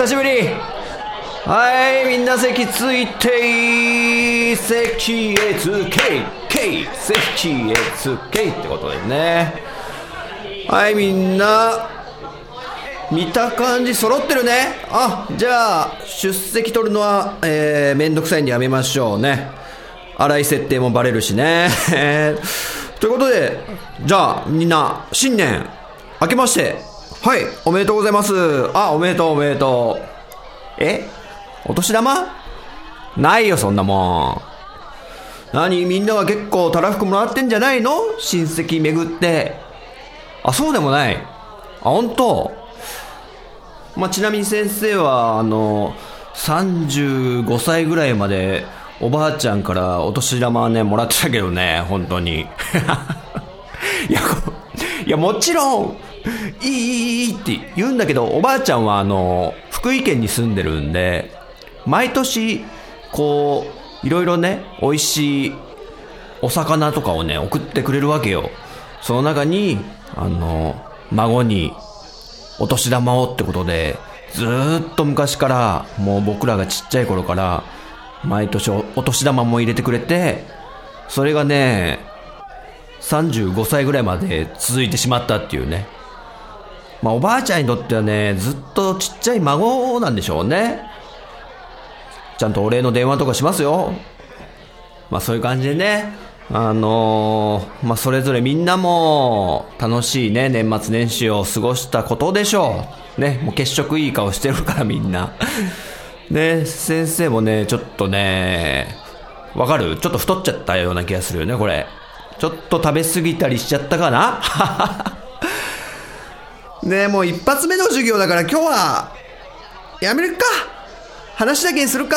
久しぶり。はいみんな席ついて席へつけけ席へつけい。ってことですね。はいみんな見た感じ揃ってるね。あじゃあ出席取るのはえー、めんどくさいんでやめましょうね。荒い設定もバレるしね。ということでじゃあみんな新年明けましてはいおめでとうございます。あおめでとうおめでとう。え？お年玉？ないよそんなもん。何みんなは結構たらふくもらってんじゃないの？親戚巡って。あそうでもない。あ本当まあ、ちなみに先生はあの35歳ぐらいまでおばあちゃんからお年玉はねもらってたけどね本当に。いやいやもちろんいいいいいいって言うんだけどおばあちゃんはあの福井県に住んでるんで毎年こういろいろね美味しいお魚とかをね送ってくれるわけよその中にあの孫にお年玉をってことで、ずっと昔から、もう僕らがちっちゃい頃から、毎年お年玉も入れてくれて、それがね、35歳ぐらいまで続いてしまったっていうね。まあおばあちゃんにとってはね、ずっとちっちゃい孫なんでしょうね。ちゃんとお礼の電話とかしますよ。まあそういう感じでね、あのーまあそれぞれみんなも楽しいね、年末年始を過ごしたことでしょう。ね、もう血色いい顔してるからみんな。ね、先生もね、ちょっとね、わかる？ちょっと太っちゃったような気がするよね、これ。ちょっと食べ過ぎたりしちゃったかな？はははねえもう一発目の授業だから今日は、やめるか話だけにするか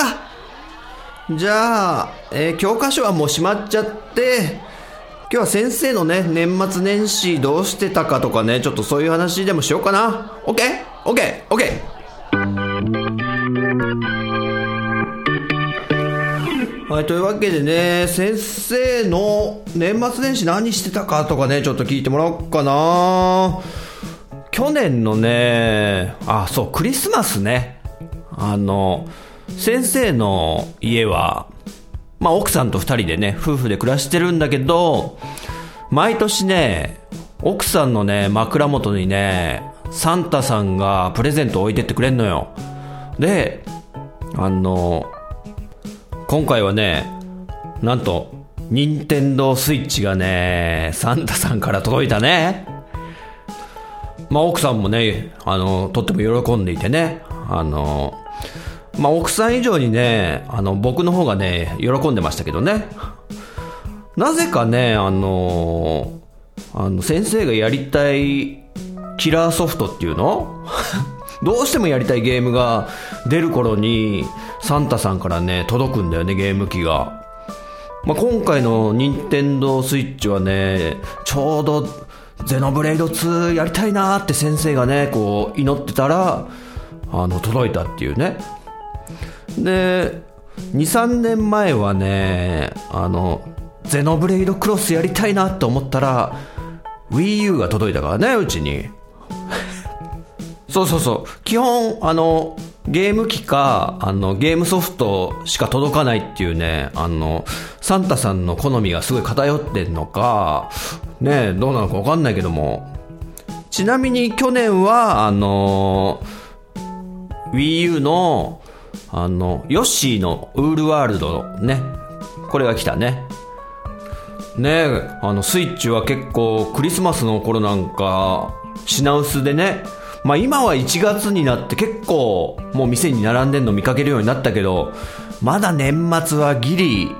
じゃあ、えー教科書はもう閉まっちゃって、今日は先生のね、年末年始どうしてたかとかね、ちょっとそういう話でもしようかな。OK?OK?OK? はい、というわけでね、先生の年末年始何してたかとかね、ちょっと聞いてもらおうかな。去年のね、あ、そう、クリスマスね。あの、先生の家は、まあ奥さんと二人でね、夫婦で暮らしてるんだけど、毎年ね、奥さんのね、枕元にね、サンタさんがプレゼントを置いてってくれんのよ。で、あの、今回はね、なんと、任天堂スイッチがね、サンタさんから届いたね。まあ奥さんもね、あの、とっても喜んでいてね、あの、まあ奥さん以上にね、あの、僕の方がね、喜んでましたけどね。なぜかね、あの、あの、先生がやりたいキラーソフトっていうの？どうしてもやりたいゲームが出る頃に、サンタさんからね、届くんだよね、ゲーム機が。まあ、今回の任天堂スイッチはね、ちょうどゼノブレイド2やりたいなって先生がね、こう祈ってたら、あの、届いたっていうね。で、2、3年前はね、あの、ゼノブレイドクロスやりたいなって思ったら、Wii U が届いたからね、うちに。そうそうそう。基本、あの、ゲーム機か、あの、ゲームソフトしか届かないっていうね、あの、サンタさんの好みがすごい偏ってんのか、ね、どうなのかわかんないけども。ちなみに去年は、あの、Wii U の、あの、ヨッシーのウールワールドね、これが来たね。ね、あの、スイッチは結構クリスマスの頃なんか、品薄でね、まあ今は1月になって結構もう店に並んでんの見かけるようになったけど、まだ年末はギリ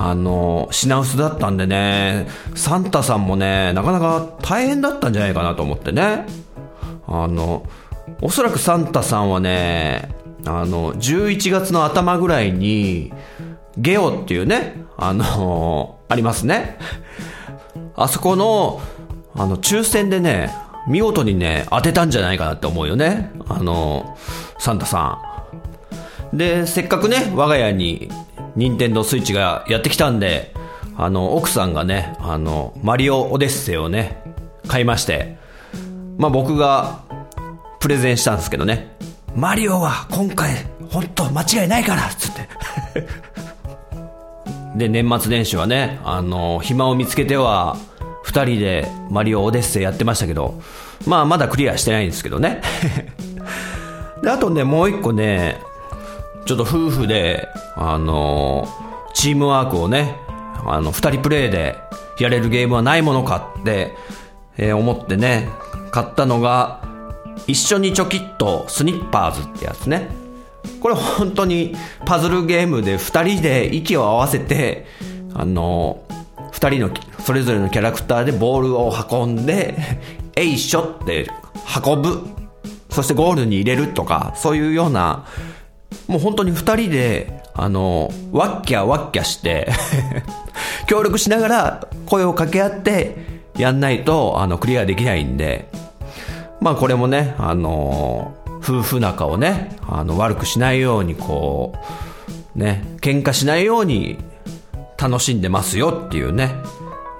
あの、品薄だったんでね、サンタさんもね、なかなか大変だったんじゃないかなと思ってね。あの、おそらくサンタさんはね、あの、11月の頭ぐらいに、ゲオっていうね、あのありますね。あそこの、あの、抽選でね、見事にね、当てたんじゃないかなって思うよね。あの、サンタさん。で、せっかくね、我が家に、ニンテンドースイッチがやってきたんで、あの、奥さんがね、あの、マリオオデッセイをね、買いまして、まあ僕が、プレゼンしたんですけどね、マリオは今回、本当間違いないからつって。で、年末年始はね、あの、暇を見つけては、二人でマリオオデッセイやってましたけど、まあまだクリアしてないんですけどね。で、あとね、もう一個ね、ちょっと夫婦で、あの、チームワークをね、あの、二人プレイでやれるゲームはないものかって、えー、思ってね、買ったのが、一緒にチョキッとスニッパーズってやつね。これ本当にパズルゲームで2人で息を合わせて、あの、2人のそれぞれのキャラクターでボールを運んで、えいしょって運ぶ。そしてゴールに入れるとか、そういうような、もう本当に2人で、あの、ワッキャワッキャして 協力しながら声を掛け合ってやんないと、あの、クリアできないんで、まあこれもね、あの夫婦仲をね、あの、悪くしないように、こう、ね、喧嘩しないように楽しんでますよっていうね。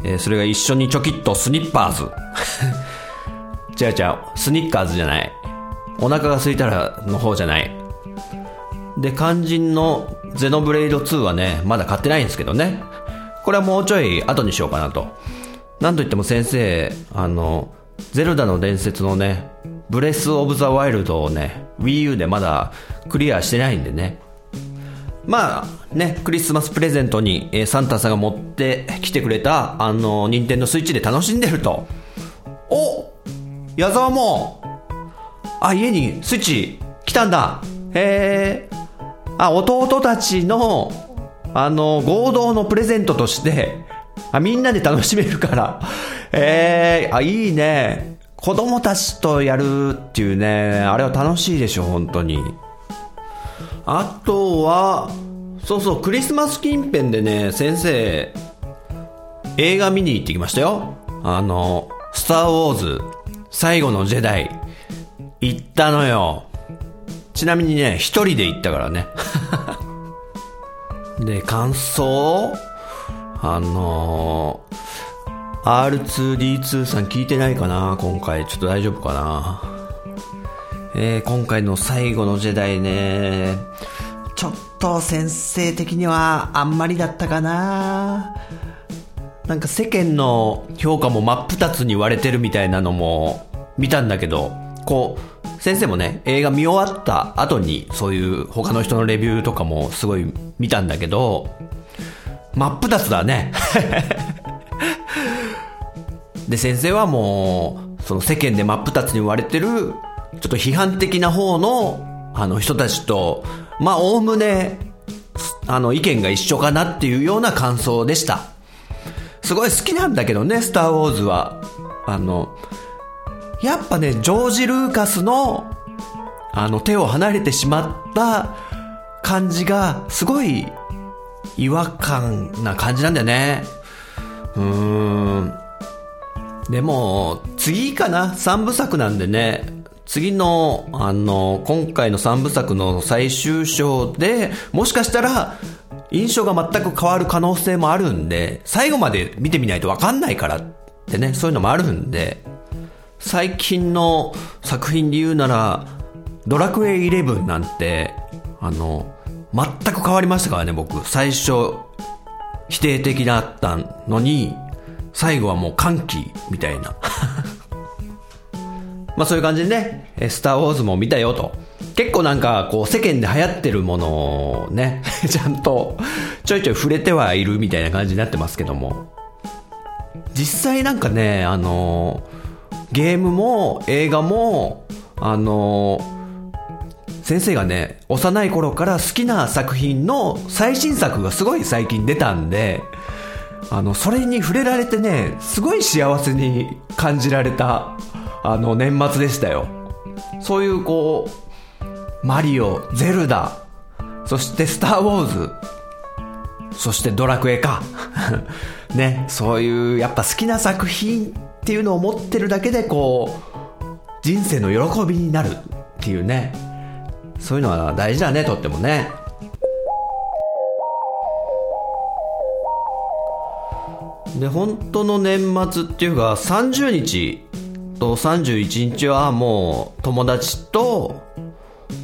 えー、それが一緒にチョキッとスニッパーズ。違う違う、スニッカーズじゃない。お腹が空いたらの方じゃない。で、肝心のゼノブレイド2はね、まだ買ってないんですけどね。これはもうちょい後にしようかなと。なんといっても先生、あの、ゼルダの伝説のね、ブレス・オブ・ザ・ワイルドをね、Wii U でまだクリアしてないんでね。まあね、クリスマスプレゼントに、えー、サンタさんが持ってきてくれた、あの、ニンテンドスイッチで楽しんでると。お矢沢も、あ、家にスイッチ来たんだ。へえ。あ、弟たちの、あの、合同のプレゼントとして、あ、みんなで楽しめるから。ええ、あ、いいね。子供たちとやるっていうね、あれは楽しいでしょ、本当に。あとは、そうそう、クリスマス近辺でね、先生、映画見に行ってきましたよ。あの、スターウォーズ、最後のジェダイ、行ったのよ。ちなみにね、一人で行ったからね。で、感想？あのー R2D2 さん聞いてないかな今回。ちょっと大丈夫かなえー、今回の最後のジェダイね、ちょっと先生的にはあんまりだったかななんか世間の評価も真っ二つに割れてるみたいなのも見たんだけど、こう、先生もね、映画見終わった後にそういう他の人のレビューとかもすごい見たんだけど、真っ二つだね。で、先生はもう、その世間で真っ二つに割れてる、ちょっと批判的な方の、あの人たちと、まあ、おおむね、あの、意見が一緒かなっていうような感想でした。すごい好きなんだけどね、スターウォーズは。あの、やっぱね、ジョージ・ルーカスの、あの、手を離れてしまった感じが、すごい違和感な感じなんだよね。うーん。でも、次かな ?3 部作なんでね。次の、あの、今回の3部作の最終章で、もしかしたら、印象が全く変わる可能性もあるんで、最後まで見てみないとわかんないからってね、そういうのもあるんで、最近の作品で言うなら、ドラクエイ11なんて、あの、全く変わりましたからね、僕。最初、否定的だったのに、最後はもう歓喜みたいな。まあそういう感じでね、スターウォーズも見たよと。結構なんかこう世間で流行ってるものをね、ちゃんとちょいちょい触れてはいるみたいな感じになってますけども。実際なんかね、あの、ゲームも映画も、あの、先生がね、幼い頃から好きな作品の最新作がすごい最近出たんで、あの、それに触れられてね、すごい幸せに感じられた、あの、年末でしたよ。そういうこう、マリオ、ゼルダ、そしてスター・ウォーズ、そしてドラクエか。ね、そういうやっぱ好きな作品っていうのを持ってるだけでこう、人生の喜びになるっていうね。そういうのは大事だね、とってもね。で、本当の年末っていうか、30日と31日はもう友達と、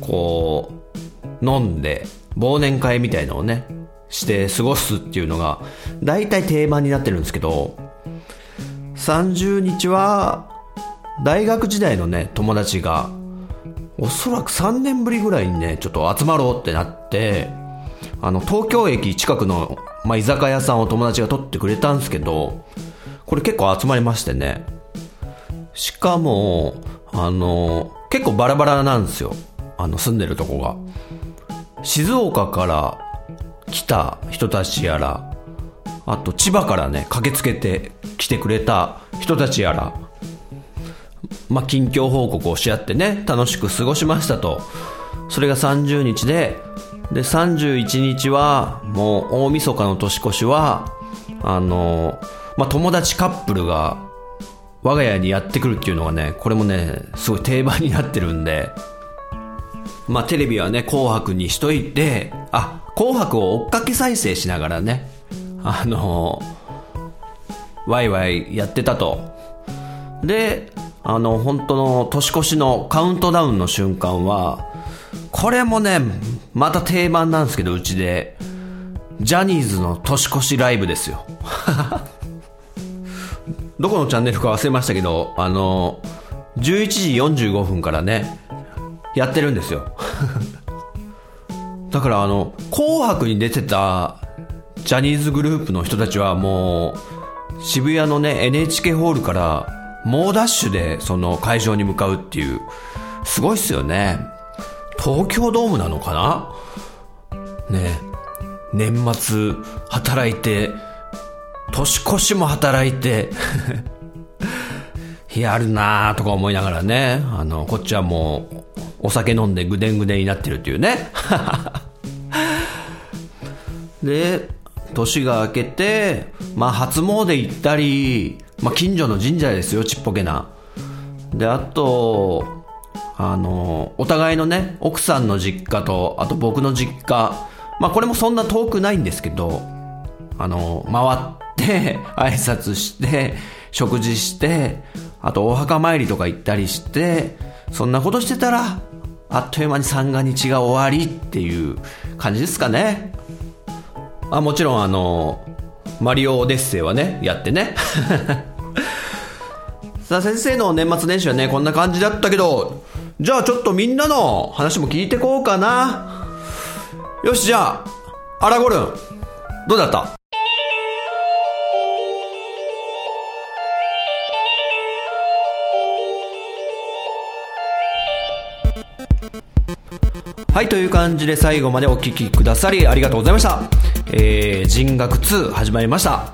こう、飲んで、忘年会みたいのをね、して過ごすっていうのが、大体定番になってるんですけど、30日は、大学時代のね、友達が、おそらく3年ぶりぐらいにね、ちょっと集まろうってなって、あの、東京駅近くの、まあ、居酒屋さんを友達が取ってくれたんですけど、これ結構集まりましてね。しかも、あの、結構バラバラなんですよ。あの、住んでるとこが。静岡から来た人たちやら、あと千葉からね、駆けつけて来てくれた人たちやら、まあ、近況報告をし合ってね、楽しく過ごしましたと。それが30日で、で、31日は、もう大晦日の年越しは、あの、まあ、友達カップルが我が家にやってくるっていうのがね、これもね、すごい定番になってるんで、まあ、テレビはね、紅白にしといて、あ、紅白を追っかけ再生しながらね、あのワイワイやってたと。で、あの、本当の年越しのカウントダウンの瞬間は、これもね、また定番なんですけど、うちで、ジャニーズの年越しライブですよ。どこのチャンネルか忘れましたけど、あの、11時45分からね、やってるんですよ。だからあの、紅白に出てたジャニーズグループの人たちはもう、渋谷のね、NHK ホールから猛ダッシュでその会場に向かうっていう、すごいっすよね。東京ドームなのかな？ね年末働いて、年越しも働いて やるなーとか思いながらね、あの、こっちはもう、お酒飲んでぐでんぐでんになってるっていうね。で、年が明けて、まあ初詣行ったり、まあ近所の神社ですよ、ちっぽけな。で、あと、あの、お互いのね、奥さんの実家と、あと僕の実家、まあこれもそんな遠くないんですけど、あの、回って 挨拶して、食事して、あとお墓参りとか行ったりして、そんなことしてたら、あっという間に三が日が終わりっていう感じですかね。あ、もちろんあの、マリオオデッセイはね、やってね。さあ先生の年末年始はね、こんな感じだったけど、じゃあちょっとみんなの話も聞いてこうかな。よし、じゃあ、アラゴルン、どうだった？はい、という感じで最後までお聴きくださりありがとうございました。えー、人学2始まりました。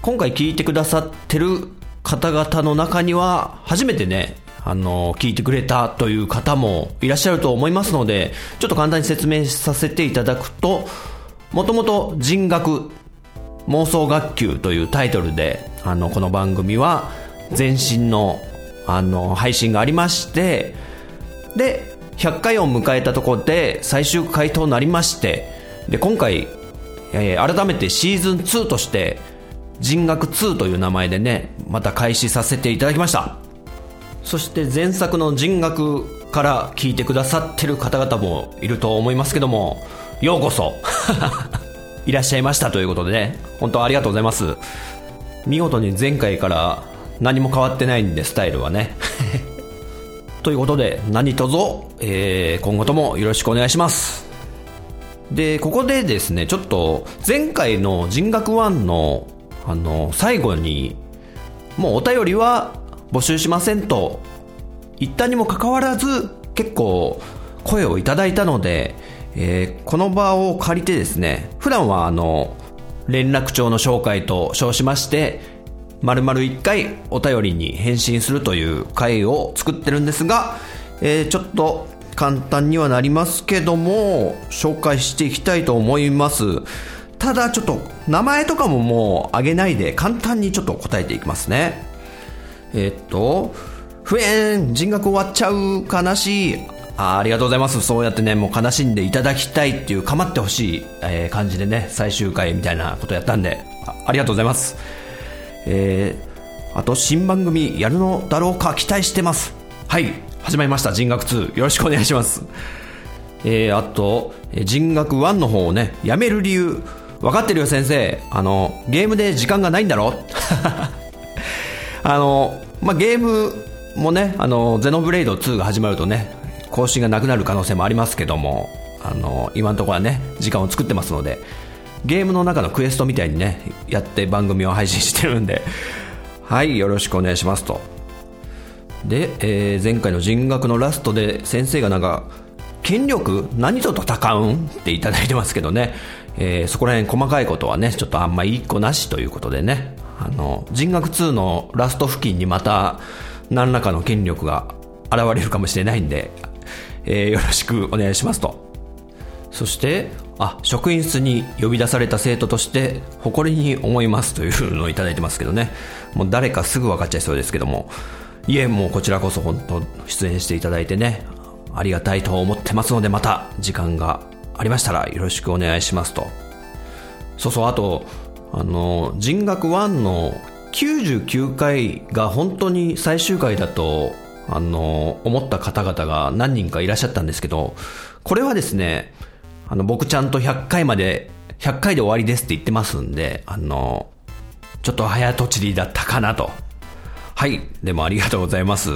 今回聞いてくださってる方々の中には、初めてね、あの、聞いてくれたという方もいらっしゃると思いますので、ちょっと簡単に説明させていただくと、もともと人学妄想学級というタイトルで、あの、この番組は前身の、あの、配信がありまして、で、100回を迎えたところで最終回となりましてで今回、えー、改めてシーズン2として人学2という名前でねまた開始させていただきました。そして前作の人学から聞いてくださってる方々もいると思いますけどもようこそ いらっしゃいましたということでね本当ありがとうございます。見事に前回から何も変わってないんでスタイルはね。ということで、何卒、えー、今後ともよろしくお願いします。で、ここでですね、ちょっと、前回の人学1の、あの、最後に、もうお便りは募集しませんと、言ったにもかかわらず、結構、声をいただいたので、えー、この場を借りてですね、普段はあの、連絡帳の紹介と称しまして、丸々1回お便りに返信するという回を作ってるんですが、えー、ちょっと簡単にはなりますけども、紹介していきたいと思います。ただちょっと名前とかももうあげないで簡単にちょっと答えていきますね。えー、っと、不縁、人格終わっちゃう、悲しい。あありがとうございます。そうやってね、もう悲しんでいただきたいっていう構ってほしい、えー、感じでね、最終回みたいなことやったんで、あありがとうございます。えー、あと新番組やるのだろうか期待してます。はい、始まりました。人学2。よろしくお願いします。えー、あと、人学1の方をね、やめる理由。分かってるよ、先生。あの、ゲームで時間がないんだろ？あの、まあ、ゲームもね、あの、ゼノブレイド2が始まるとね、更新がなくなる可能性もありますけども、あの、今のところはね、時間を作ってますので、ゲームの中のクエストみたいにね、やって番組を配信してるんで、はい、よろしくお願いしますと。で、えー、前回の人学のラストで先生がなんか、権力何と戦うんっていただいてますけどね、えー、そこら辺細かいことはね、ちょっとあんまいい子なしということでね、あの、人学2のラスト付近にまた何らかの権力が現れるかもしれないんで、えー、よろしくお願いしますと。そして、あ、職員室に呼び出された生徒として誇りに思いますというのをいただいてますけどね。もう誰かすぐ分かっちゃいそうですけども。いえ、もうこちらこそ本当出演していただいてね、ありがたいと思ってますので、また時間がありましたらよろしくお願いしますと。そうそう、あと、あの、人学1の99回が本当に最終回だと、あの、思った方々が何人かいらっしゃったんですけど、これはですね、あの、僕ちゃんと100回まで、100回で終わりですって言ってますんで、あの、ちょっと早とちりだったかなと。はい。でもありがとうございます。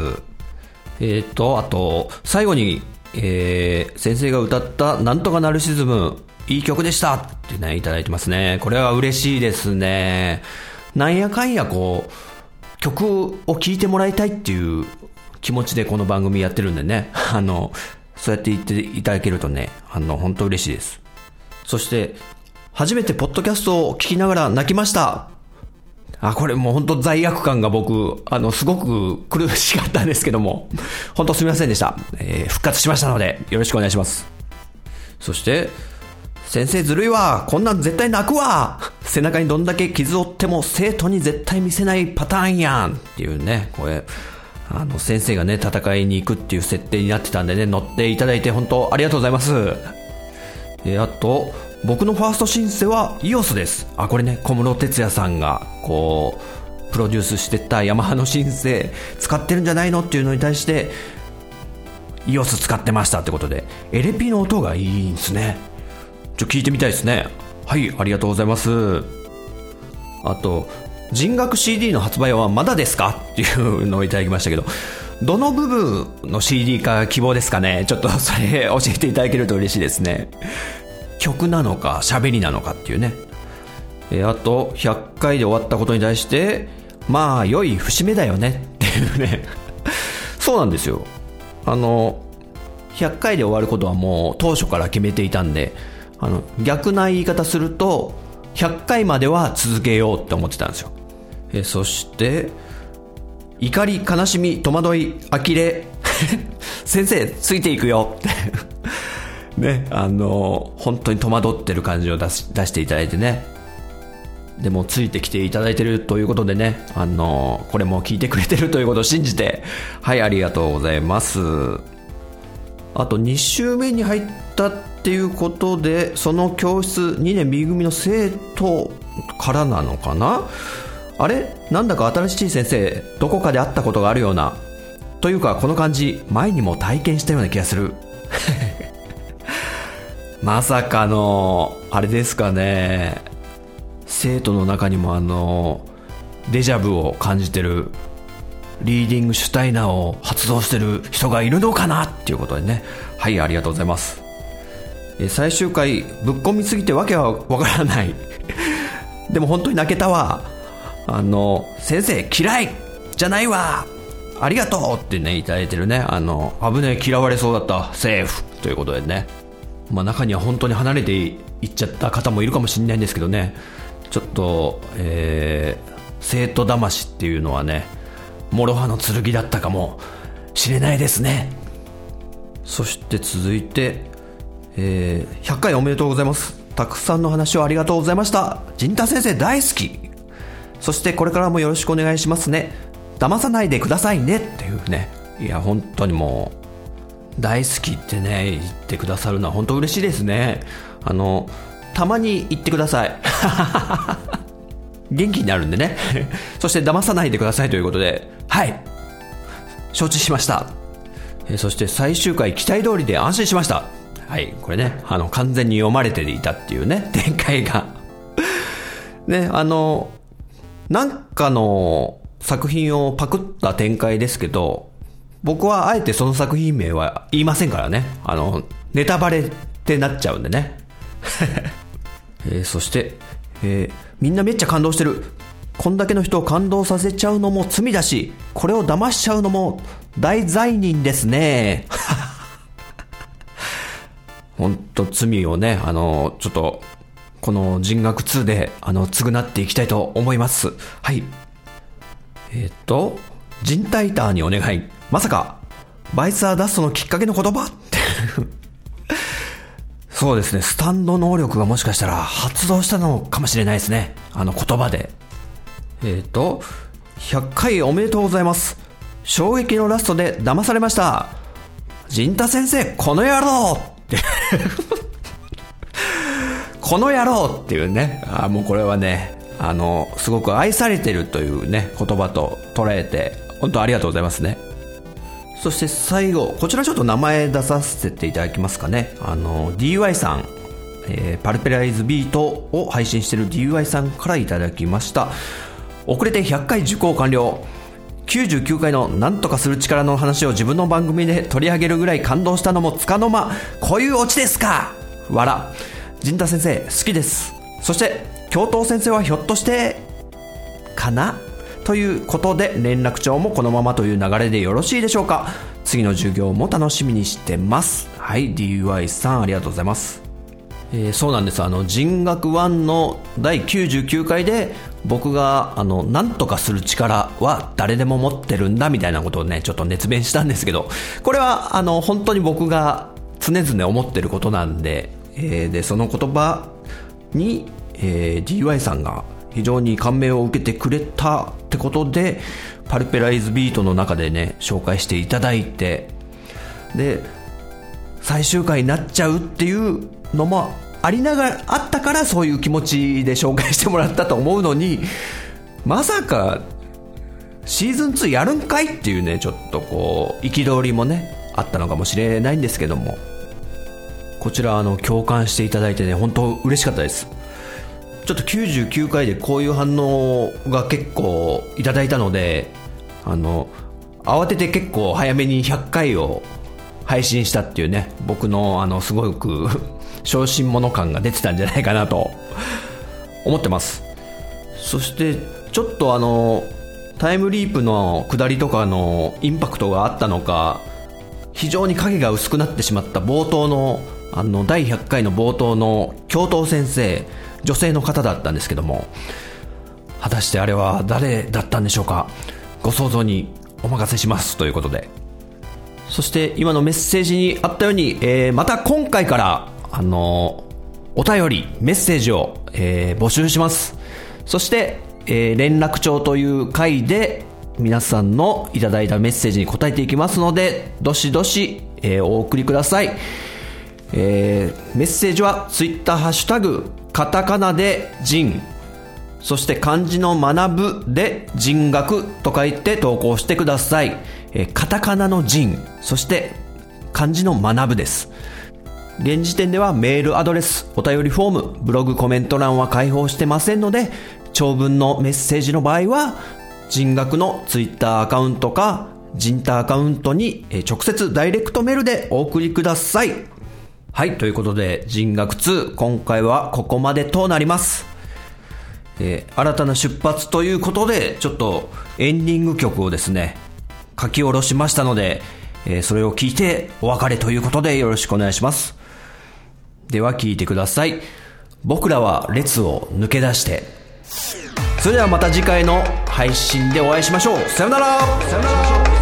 えっ、ー、と、あと、最後に、えー、先生が歌ったなんとかナルシズム、いい曲でしたってね、いただいてますね。これは嬉しいですね。なんやかんやこう、曲を聴いてもらいたいっていう気持ちでこの番組やってるんでね。あの、そうやって言っていただけるとね、あの、本当嬉しいです。そして、初めてポッドキャストを聞きながら泣きました。あ、これもう本当罪悪感が僕、あの、すごく苦しかったんですけども、本当すみませんでした。えー、復活しましたので、よろしくお願いします。そして、先生ずるいわこんなん絶対泣くわ背中にどんだけ傷を負っても生徒に絶対見せないパターンやんっていうね、これ、あの、先生がね、戦いに行くっていう設定になってたんでね、乗っていただいて本当ありがとうございます。えあと、僕のファーストシンセは EOS です。あ、これね、小室哲也さんが、こう、プロデュースしてたヤマハのシンセ使ってるんじゃないのっていうのに対して、EOS 使ってましたってことで、エレピの音がいいんですね。ちょ、聞いてみたいですね。はい、ありがとうございます。あと、人学 CD の発売はまだですか？っていうのをいただきましたけど、どの部分の CD か希望ですかね？ちょっとそれ教えていただけると嬉しいですね。曲なのか喋りなのかっていうね。えあと、100回で終わったことに対して、まあ、良い節目だよねっていうね。そうなんですよ。あの、100回で終わることはもう当初から決めていたんで、あの、逆な言い方すると、100回までは続けようって思ってたんですよ。えそして、怒り、悲しみ、戸惑い、呆れ、先生、ついていくよって ね、あの、本当に戸惑ってる感じを出し出していただいてね。でも、ついてきていただいてるということでね、あの、これも聞いてくれてるということを信じて、はい、ありがとうございます。あと、2週目に入ったっていうことで、その教室2年 B 組の生徒からなのかな？あれ？なんだか新しい先生、どこかで会ったことがあるような。というか、この感じ、前にも体験したような気がする。まさかの、あれですかね。生徒の中にもあの、デジャブを感じてる、リーディングシュタイナーを発動してる人がいるのかなっていうことでね。はい、ありがとうございます。最終回、ぶっ込みすぎてわけはわからない。でも本当に泣けたわ。あの、先生嫌いじゃないわありがとうってね、いただいてるね。あの、危ねえ、嫌われそうだった。セーフということでね。まあ中には本当に離れていっちゃった方もいるかもしれないんですけどね。ちょっと、えー、生徒魂っていうのはね、諸刃の剣だったかもしれないですね。そして続いて、えー、100回おめでとうございます。たくさんの話をありがとうございました。陣太先生大好き。そしてこれからもよろしくお願いしますね。騙さないでくださいねっていうね。いや、本当にもう、大好きってね、言ってくださるのは本当嬉しいですね。あの、たまに言ってください。元気になるんでね。そして騙さないでくださいということで、はい。承知しました。えそして最終回期待通りで安心しました。はい、これね、あの、完全に読まれていたっていうね、展開が ね、あの、なんかの作品をパクった展開ですけど、僕はあえてその作品名は言いませんからね。あの、ネタバレってなっちゃうんでね。えー、そして、えー、みんなめっちゃ感動してる。こんだけの人を感動させちゃうのも罪だし、これを騙しちゃうのも大罪人ですね。本当罪をね、あの、ちょっと、この人学2で、あの、償っていきたいと思います。はい。えっ、と、人体ターにお願い。まさか、バイスアーダストのきっかけの言葉？って そうですね、スタンド能力がもしかしたら発動したのかもしれないですね。あの言葉で。えっ、ー、と、100回おめでとうございます。衝撃のラストで騙されました。陣太先生、この野郎って この野郎っていうね。あ、もうこれはね、あの、すごく愛されてるというね、言葉と捉えて、本当ありがとうございますね。そして最後、こちらちょっと名前出させていただきますかね。あの、DY さん、えー、パルペライズビートを配信してる DY さんからいただきました。遅れて100回受講完了。99回の何とかする力の話を自分の番組で取り上げるぐらい感動したのもつかの間。こういうオチですかわら。陣太先生、好きです。そして、教頭先生はひょっとして、かな？ということで連絡帳もこのままという流れでよろしいでしょうか。次の授業も楽しみにしてます。はい DUI さんありがとうございます。えー、そうなんです。あの人学1の第99回で僕があの何とかする力は誰でも持ってるんだみたいなことをねちょっと熱弁したんですけどこれはあの本当に僕が常々思ってることなんで,、えー、でその言葉に、えー、DY さんが非常に感銘を受けてくれたってことで、パルペライズビートの中でね、紹介していただいて、で、最終回になっちゃうっていうのもありながら、あったからそういう気持ちで紹介してもらったと思うのに、まさか、シーズン2やるんかいっていうね、ちょっとこう、憤りもね、あったのかもしれないんですけども、こちら、あの、共感していただいてね、本当嬉しかったです。ちょっと99回でこういう反応が結構いただいたので、あの、慌てて結構早めに100回を配信したっていうね、僕のあの、すごく 小心者感が出てたんじゃないかなと思ってます。そして、ちょっとあの、タイムリープの下りとかのインパクトがあったのか、非常に影が薄くなってしまった冒頭の、あの、第100回の冒頭の教頭先生、女性の方だったんですけども果たしてあれは誰だったんでしょうか？ご想像にお任せしますということで。そして今のメッセージにあったように、えー、また今回からあの、お便りメッセージを、えー、募集します。そして、えー、連絡帳という回で皆さんのいただいたメッセージに答えていきますのでどしどし、えー、お送りください。えー、メッセージはツイッターハッシュタグカタカナで人、そして漢字の学ぶで人学と書いて投稿してください。えカタカナの人、そして漢字の学ぶです。現時点ではメールアドレス、お便りフォーム、ブログコメント欄は開放してませんので、長文のメッセージの場合は、人学のツイッターアカウントか、人タアカウントに直接ダイレクトメールでお送りください。はい、ということで、人学2、今回はここまでとなります。えー、新たな出発ということで、ちょっとエンディング曲をですね、書き下ろしましたので、えーそれを聞いてお別れということでよろしくお願いします。では聞いてください。僕らは列を抜け出して。それではまた次回の配信でお会いしましょう。さよならさよなら